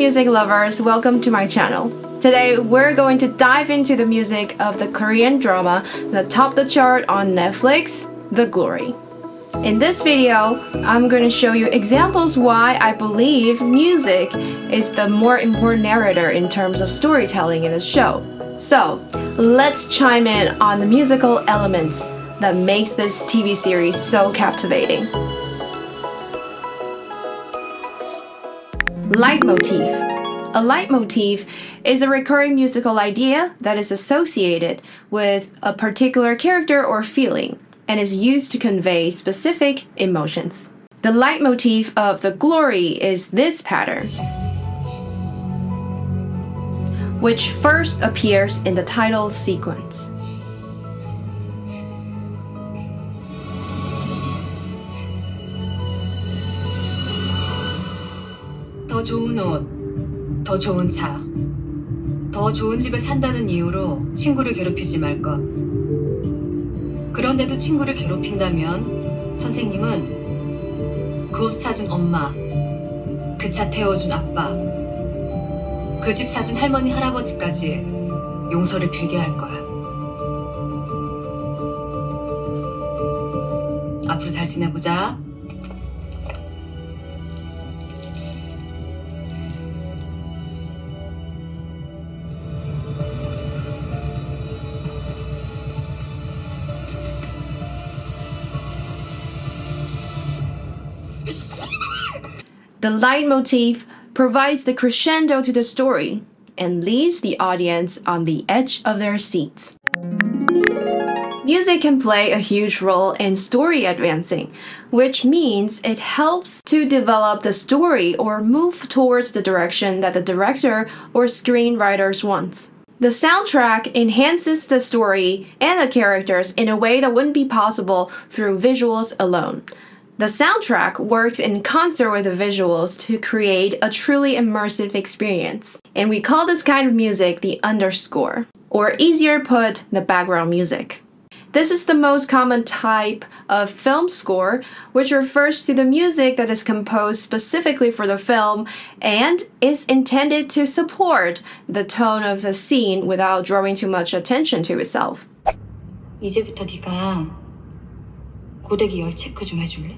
music lovers, welcome to my channel. Today we're going to dive into the music of the Korean drama that topped the chart on Netflix, The Glory. In this video, I'm going to show you examples why I believe music is the more important narrator in terms of storytelling in this show. So, let's chime in on the musical elements that makes this TV series so captivating. Leitmotif. A leitmotif is a recurring musical idea that is associated with a particular character or feeling and is used to convey specific emotions. The leitmotif of The Glory is this pattern, which first appears in the title sequence. 더 좋은 옷, 더 좋은 차, 더 좋은 집에 산다는 이유로 친구를 괴롭히지 말 것. 그런데도 친구를 괴롭힌다면 선생님은 그 옷 사준 엄마, 그 차 태워준 아빠, 그 집 사준 할머니, 할아버지까지 용서를 빌게 할 거야. 앞으로 잘 지내보자. The leitmotif provides the crescendo to the story and leaves the audience on the edge of their seats. Music can play a huge role in story advancing, which means it helps to develop the story or move towards the direction that the director or screenwriters wants. The soundtrack enhances the story and the characters in a way that wouldn't be possible through visuals alone. The soundtrack works in concert with the visuals to create a truly immersive experience. And we call this kind of music the underscore, or easier put, the background music. This is the most common type of film score, which refers to the music that is composed specifically for the film and is intended to support the tone of the scene without drawing too much attention to itself. 이제부터 네가 고데기 열 체크 좀 해줄래?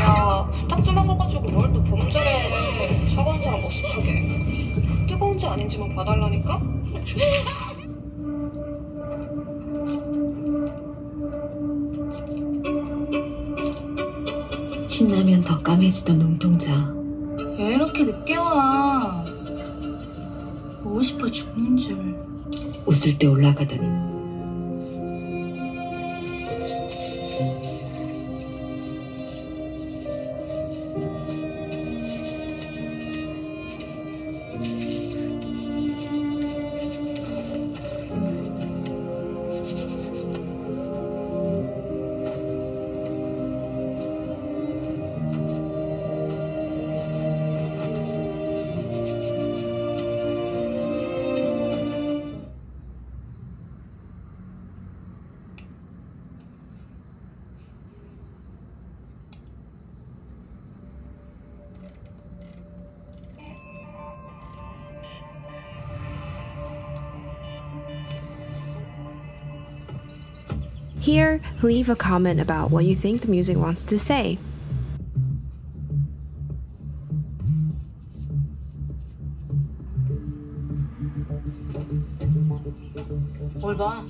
야, 부탁 좀 하고 가지고 뭘 또 범죄래. 사과한 사람 어떡하게. 뜨거운지 아닌지만 봐달라니까? 신나면 더 까매지던 눈동자. 왜 이렇게 늦게 와? 보고 싶어 죽는 줄. 웃을 때 올라가더니. Here, leave a comment about what you think the music wants to say. 뭘 봐?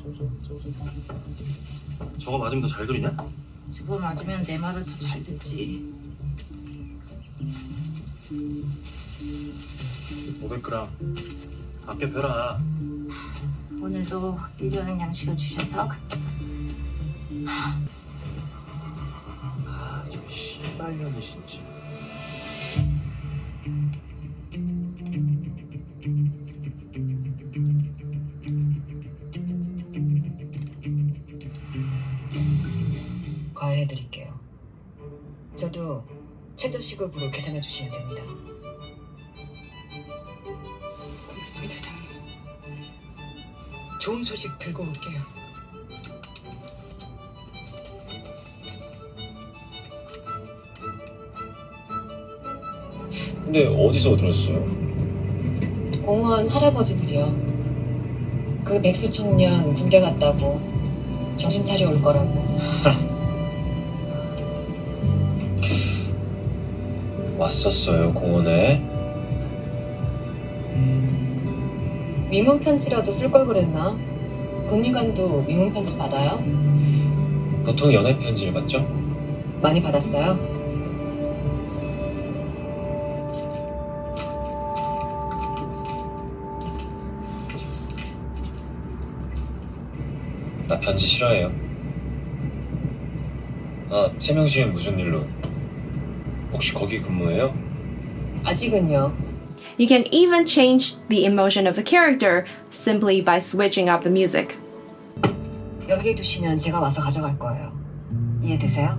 저거 맞으면 더 잘 그리냐? 저거 맞으면 내 말을 더 잘 듣지. 500g 아껴 펴라 오늘도 일하는 양식을 주셔서 아저 씨발년이 진짜 과외해드릴게요. 저도 최저 시급으로 계산해 주시면 됩니다. 고맙습니다, 장님. 좋은 소식 들고 올게요. 근데 어디서 들었어요? 공무원 할아버지들이요. 그 백수 청년 군대 갔다고 정신 차려 올 거라고. 왔었어요, 공원에. 위문 편지라도 쓸 걸 그랬나? 국리관도 위문 편지 받아요? 보통 연애 편지를 받죠? 많이 받았어요? 나 편지 싫어해요. 아, 세명시엔 무슨 일로? 혹시 거기 근무해요? 아직은요. You can even change the emotion of the character simply by switching up the music. 여기에 두시면 제가 와서 가져갈 거예요. 이해되세요?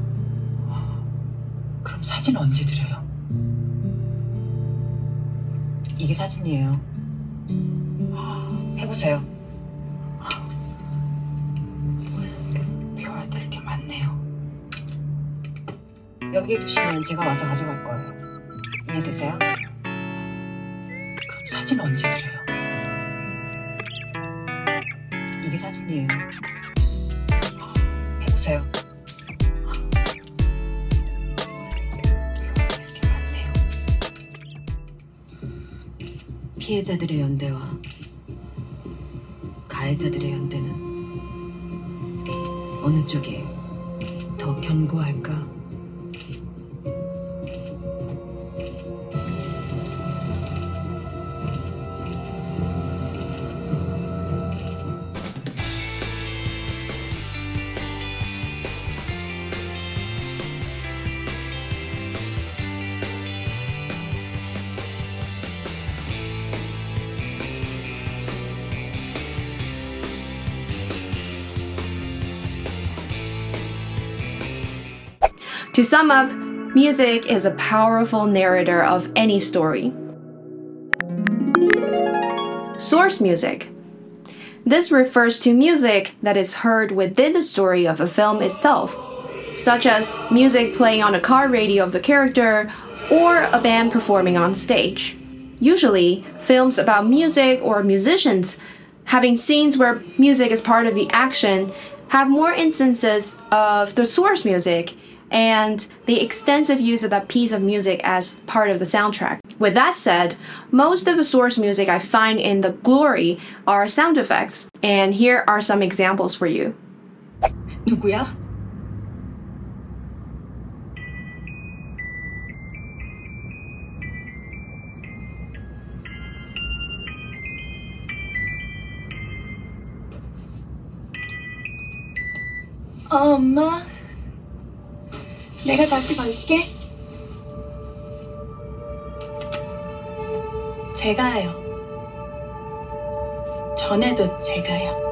그럼 사진 언제 드려요? 이게 사진이에요. 해보세요. 여기에 두시면 제가 와서 가져갈 거예요. 이해되세요? 그럼 사진 언제 드려요? 이게 사진이에요. 해보세요. 피해자들의 연대와 가해자들의 연대는 어느 쪽이 더 견고할까? To sum up, music is a powerful narrator of any story. Source music. This refers to music that is heard within the story of a film itself, such as music playing on a car radio of the character or a band performing on stage. Usually, films about music or musicians having scenes where music is part of the action have more instances of the source music and the extensive use of that piece of music as part of the soundtrack. With that said, most of the source music I find in The Glory are sound effects, and here are some examples for you. 누구야? 어, 엄마. 내가 다시 갈게. 제가요. 전에도 제가요.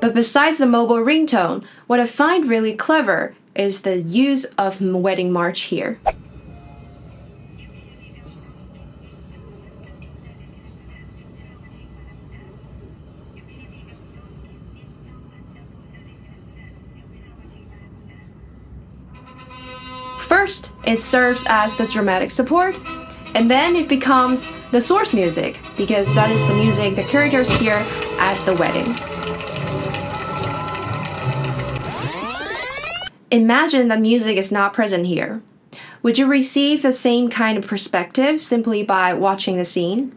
But besides the mobile ringtone, what I find really clever is the use of wedding march here. First, it serves as the dramatic support, and then it becomes the source music because that is the music the characters hear at the wedding. Imagine the music is not present here. Would you receive the same kind of perspective simply by watching the scene?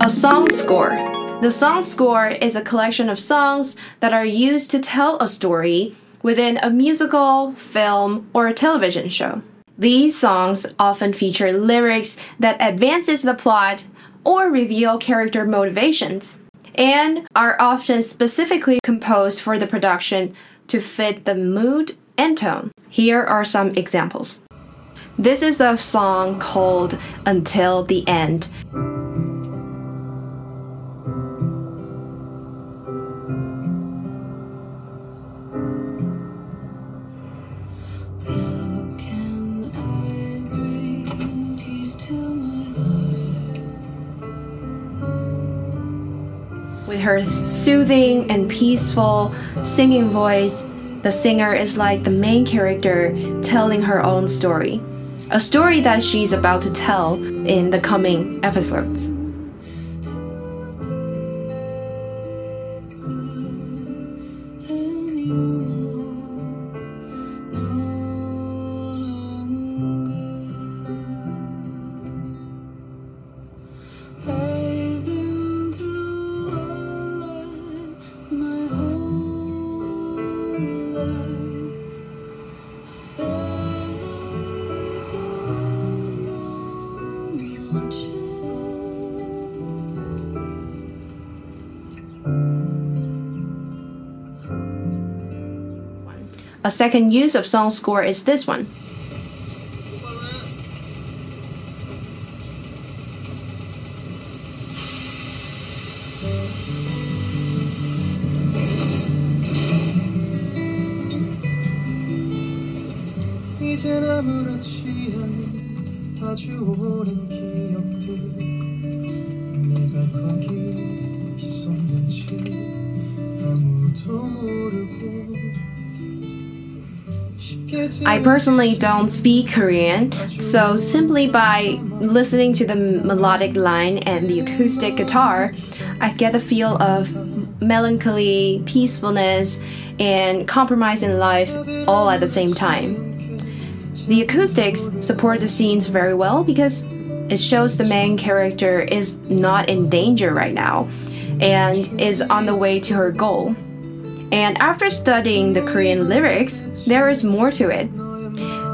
A song score. The song score is a collection of songs that are used to tell a story within a musical, film, or a television show. These songs often feature lyrics that advances the plot or reveal character motivations and are often specifically composed for the production to fit the mood and tone. Here are some examples. This is a song called Until the End. Her soothing and peaceful singing voice, the singer is like the main character telling her own story. A story that she's about to tell in the coming episodes. A second use of song score is this one. 이젠 아무렇지 않은 아주 오랜 기억들 내가 거기 있었는지 아무도 모르고 I personally don't speak Korean, so simply by listening to the melodic line and the acoustic guitar, I get the feel of melancholy, peacefulness, and compromise in life all at the same time. The acoustics support the scenes very well because it shows the main character is not in danger right now and is on the way to her goal. And after studying the Korean lyrics, there is more to it.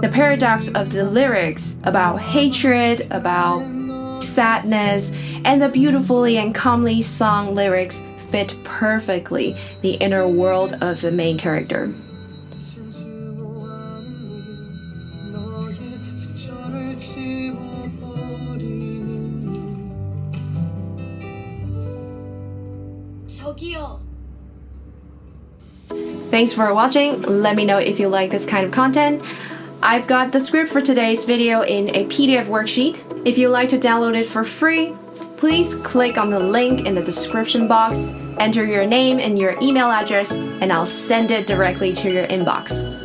The paradox of the lyrics about hatred, about sadness, and the beautifully and calmly sung lyrics fit perfectly the inner world of the main character. 저기요. Thanks for watching. Let me know if you like this kind of content. I've got the script for today's video in a PDF worksheet. If you'd like to download it for free, please click on the link in the description box, enter your name and your email address, and I'll send it directly to your inbox.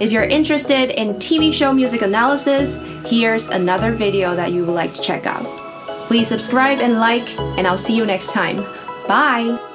If you're interested in TV show music analysis, here's another video that you would like to check out. Please subscribe and like, and I'll see you next time. Bye!